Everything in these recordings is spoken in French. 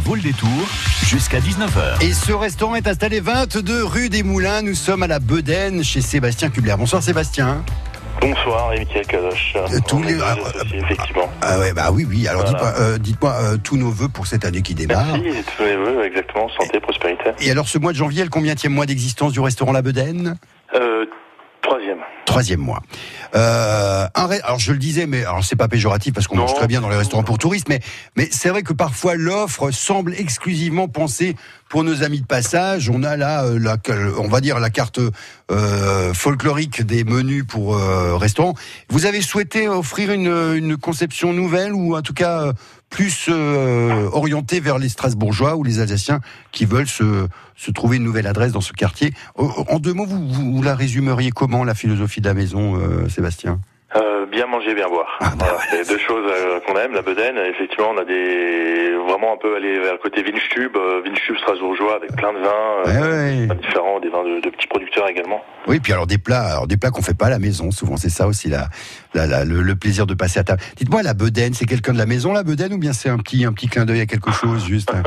vaut le détour jusqu'à 19h. Et ce restaurant est installé 22 rue des Moulins. Nous sommes à la Bedaine chez Sébastien Kubler. Bonsoir Sébastien. Bonsoir, Michael Kadosh. tous On les- ah, associés, effectivement. Ah ouais, bah oui, oui. Alors Voilà. dites-moi, euh, dites-moi, euh, tous nos voeux pour cette année qui démarre. Merci, tous mes voeux, exactement, santé, prospérité. Et alors ce mois de janvier, le combienième mois d'existence du restaurant La Bedaine? Euh, troisième. Troisième mois. Euh, un alors je le disais, mais alors c'est pas péjoratif parce qu'on mange très bien dans les restaurants pour touristes, mais mais c'est vrai que parfois l'offre semble exclusivement pensée pour nos amis de passage. On a là, euh, la, on va dire la carte euh, folklorique des menus pour euh, restaurants. Vous avez souhaité offrir une, une conception nouvelle ou en tout cas euh, plus euh, orientée vers les Strasbourgeois ou les Alsaciens qui veulent se, se trouver une nouvelle adresse dans ce quartier. Euh, En deux mots, vous, vous, vous la résumeriez comment la philosophie de la maison, euh, Sébastien? Euh, bien manger, bien boire. Ah, bah Voilà, c'est deux choses euh, qu'on aime. La Bedaine, effectivement, on a des vraiment un peu aller vers le côté Vinstube, euh, Vinstube strasbourgeois avec plein de vins, Ouais, ouais. vins différents, de, de petits producteurs également. Oui, puis alors des plats, alors des plats qu'on fait pas à la maison. Souvent, c'est ça aussi la, la- la- le, le plaisir de passer à table. Dites-moi, la bedaine, c'est quelqu'un de la maison, la bedaine, ou bien c'est un petit, un petit clin d'œil à quelque chose, juste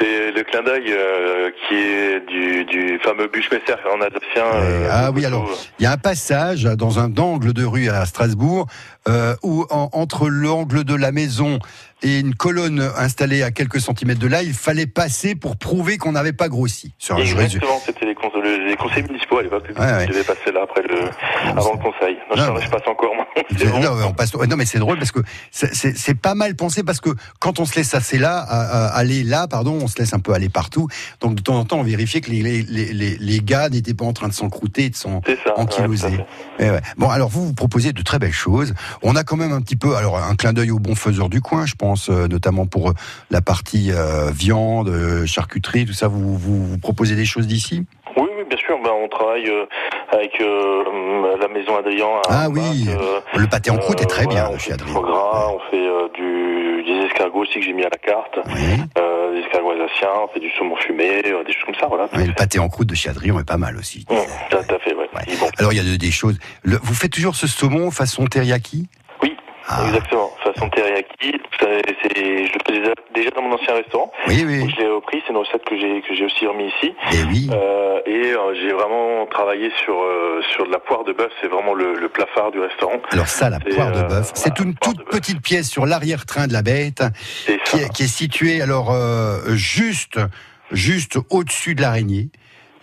C'est le clin d'œil euh, qui est du, du fameux Buchmesser en alsacien. euh, Ah oui, alors il y a un passage dans un angle de rue à Strasbourg euh, où en- entre l'angle de la maison et une colonne installée à quelques centimètres de là, il fallait passer pour prouver qu'on n'avait pas grossi. Sur un-. Exactement, c'était le- les conseils municipaux à l'époque. Ouais, ouais. Je devais passer là après le, avant le conseil. Non, Non, je, je passe encore moi. Bon. Non, mais on passe- non, mais c'est drôle parce que c'est- pas mal pensé parce que quand on se laisse assez là, à- à- aller là, pardon, on se laisse un peu aller partout. Donc de temps en temps, on vérifiait que les, les, les, les- gars n'étaient pas en train de s'encrouter, de s'en C'est ça. enkyloser. ouais, tout à fait. Eh ouais. Bon, alors vous vous proposez de très belles choses. On a quand même un petit peu, alors un clin d'œil aux bons faiseurs du coin, je pense, euh, notamment pour euh, la partie euh, viande, euh, charcuterie, tout ça. Vous, vous, vous proposez des choses d'ici? Bien sûr. Ben, on travaille euh, avec euh, la maison Adrien. à Ah oui, euh, Le pâté en croûte est très euh, bien on chez Adrien. gras, on fait euh, du, des escargots aussi que j'ai mis à la carte. Oui. Euh, des escargots alsaciens, on fait du saumon fumé, euh, des choses comme ça, voilà. Oui, le pâté en croûte de chez Adrien est pas mal aussi. Hum, tout à fait, ouais. Ouais. Bon, Alors il y a de- des choses. Le- vous faites toujours ce saumon façon teriyaki? Oui, Ah. exactement. Façon teriyaki. Je le faisais déjà- déjà dans mon ancien restaurant. Oui, oui. Je l'ai repris, c'est une recette que j'ai que j'ai aussi remis ici. Et oui. Euh, et euh, j'ai vraiment travaillé sur euh, sur de la poire de bœuf. C'est vraiment le, le plat phare du restaurant. Alors ça, la poire de euh, bœuf, c'est une toute petite pièce sur l'arrière-train de la bête qui est, qui est située alors euh, juste juste au-dessus de l'araignée.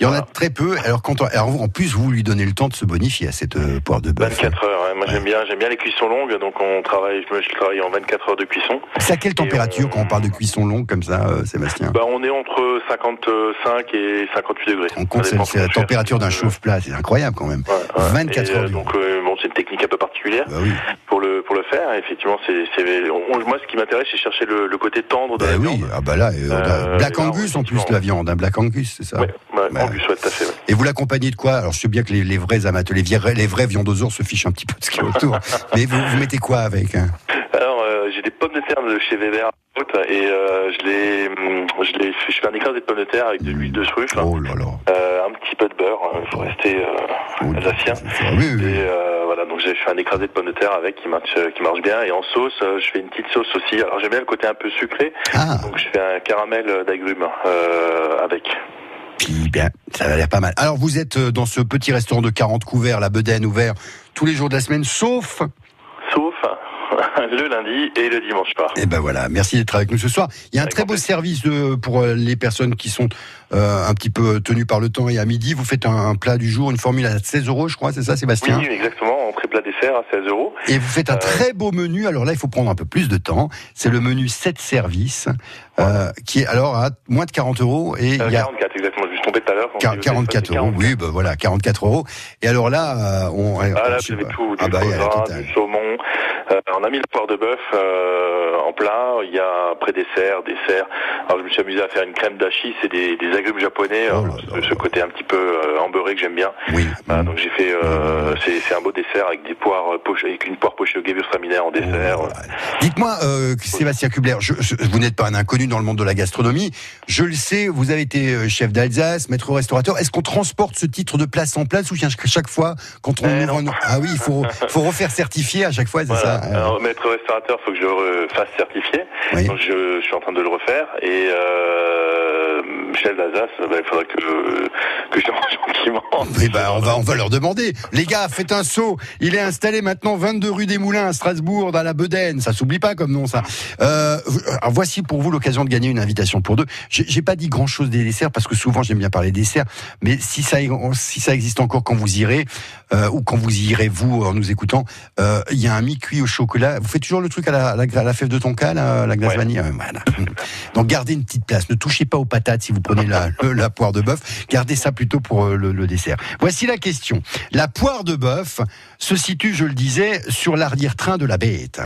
Il y en a très peu. Alors quand on- alors, en plus vous lui donnez le temps de se bonifier à cette euh, poire de bœuf. 24 heures. Moi j'aime bien j'aime bien les cuissons longues. Donc on travaille. Je, me- je travaille en 24 heures de cuisson. C'est à quelle température on- quand on parle de cuisson longue comme ça, euh, Sébastien? Bah on est entre 55 et 58 degrés. On compte c'est la température d'un Euh, chauffe-plat, c'est incroyable quand même. ouais, ouais. 24 Et, heures euh, du Donc euh, bon c'est une technique un peu particulière Bah oui. pour le pour le faire. Effectivement c'est c'est on- moi ce qui m'intéresse c'est chercher le, le côté tendre de Bah la oui, viande. ah bah là, euh, Euh, Black Angus en plus la viande, un Black Angus, c'est ça. Ouais, ouais, Bah, Angus, ouais, tout à fait. ouais. Et vous l'accompagnez de quoi? Alors je sais bien que les, les vrais amateurs, les vrais, les vrais viandosaures se fichent un petit peu de ce qu'il y a autour. Mais vous, vous mettez quoi avec hein? Alors, euh, j'ai des pommes de terre de chez Weber et euh, je les, hum, je les, je fais un écrasé de pommes de terre avec de l'huile de truffe, Oh là là. euh, un petit peu de beurre. Il faut rester euh, Oh, alsacien. Oui, oui. Et euh, voilà, donc j'ai fait un écrasé de pommes de terre avec qui marche, qui marche bien. Et en sauce, je fais une petite sauce aussi. Alors j'aime bien le côté un peu sucré, Ah, donc je fais un caramel d'agrumes avec. Puis bien, ça a l'air pas mal. Alors vous êtes euh, dans ce petit restaurant de 40 couverts, la Bedaine, ouvert tous les jours de la semaine, sauf... Sauf le lundi et le dimanche soir. Eh ben voilà, merci d'être avec nous ce soir. Il y a un Avec très beau service de, pour euh, les personnes qui sont euh, un petit peu tenues par le temps et à midi. Vous faites un, un plat du jour, une formule à 16 euros, je crois, c'est ça, Sébastien? Oui, exactement. Entrée plat dessert à 16 euros. Et vous faites un Euh, très beau menu. Alors là, il faut prendre un peu plus de temps. C'est le menu 7 services, euh, qui est alors à moins de 40 euros. Et Euh, il y a 44 exactement. Je suis trompé tout à l'heure. Quar- On dit, 44 c'est euros. 44. Oui, ben voilà, 44 euros. Et alors là, euh, on. Ah là, vous avez tout, du Ah bah, gras, du saumon. Euh, on a mis la poire de bœuf euh, en plat. Il y a après dessert. Alors je me suis amusé à faire une crème d'achi, c'est des, des agrumes japonais, Oh euh, ce, là. ce côté un petit peu euh, embeurré que j'aime bien. Oui. Donc j'ai fait, euh, c'est un beau dessert avec avec des poires pochées, avec une poire pochée au gewürztraminer en dessert. Oh, Dites-moi, euh, Sébastien Kubler, je, je, vous n'êtes pas un inconnu dans le monde de la gastronomie. Je le sais, vous avez été euh, chef d'Alsace, maître restaurateur. Est-ce qu'on transporte ce titre de place en place ou chaque fois quand on Eh ouvre un... Ah oui, il faut, faut refaire certifier à chaque fois, c'est Voilà. ça euh, Alors, maître restaurateur, faut que je le fasse certifier. Oui. Donc je, je suis en train de le refaire. Et euh, chef d'Alsace, ben, il faudra que, que je rentre gentiment. Eh ben, on va, on va leur demander. Les gars, faites un saut. Il est installé maintenant 22 rue des Moulins à Strasbourg, dans la Bedaine. Ça s'oublie pas comme nom, ça. Euh, alors voici pour vous l'occasion de gagner une invitation pour deux. J'ai pas dit grand chose des desserts parce que souvent j'aime bien parler desserts. Mais si ça, si ça existe encore quand vous irez, euh, ou quand vous y irez vous en nous écoutant, euh, il y a un mi-cuit au chocolat. Vous faites toujours le truc à la, à la, à la fève de tonka, la, la glace Ouais. vanille. Euh, Voilà. Donc gardez une petite place. Ne touchez pas aux patates si vous prenez la, le- la poire de bœuf. Gardez ça plutôt pour euh, le, le dessert. Voici la question. La poire de bœuf se situe, je le disais, sur l'arrière-train de la bête.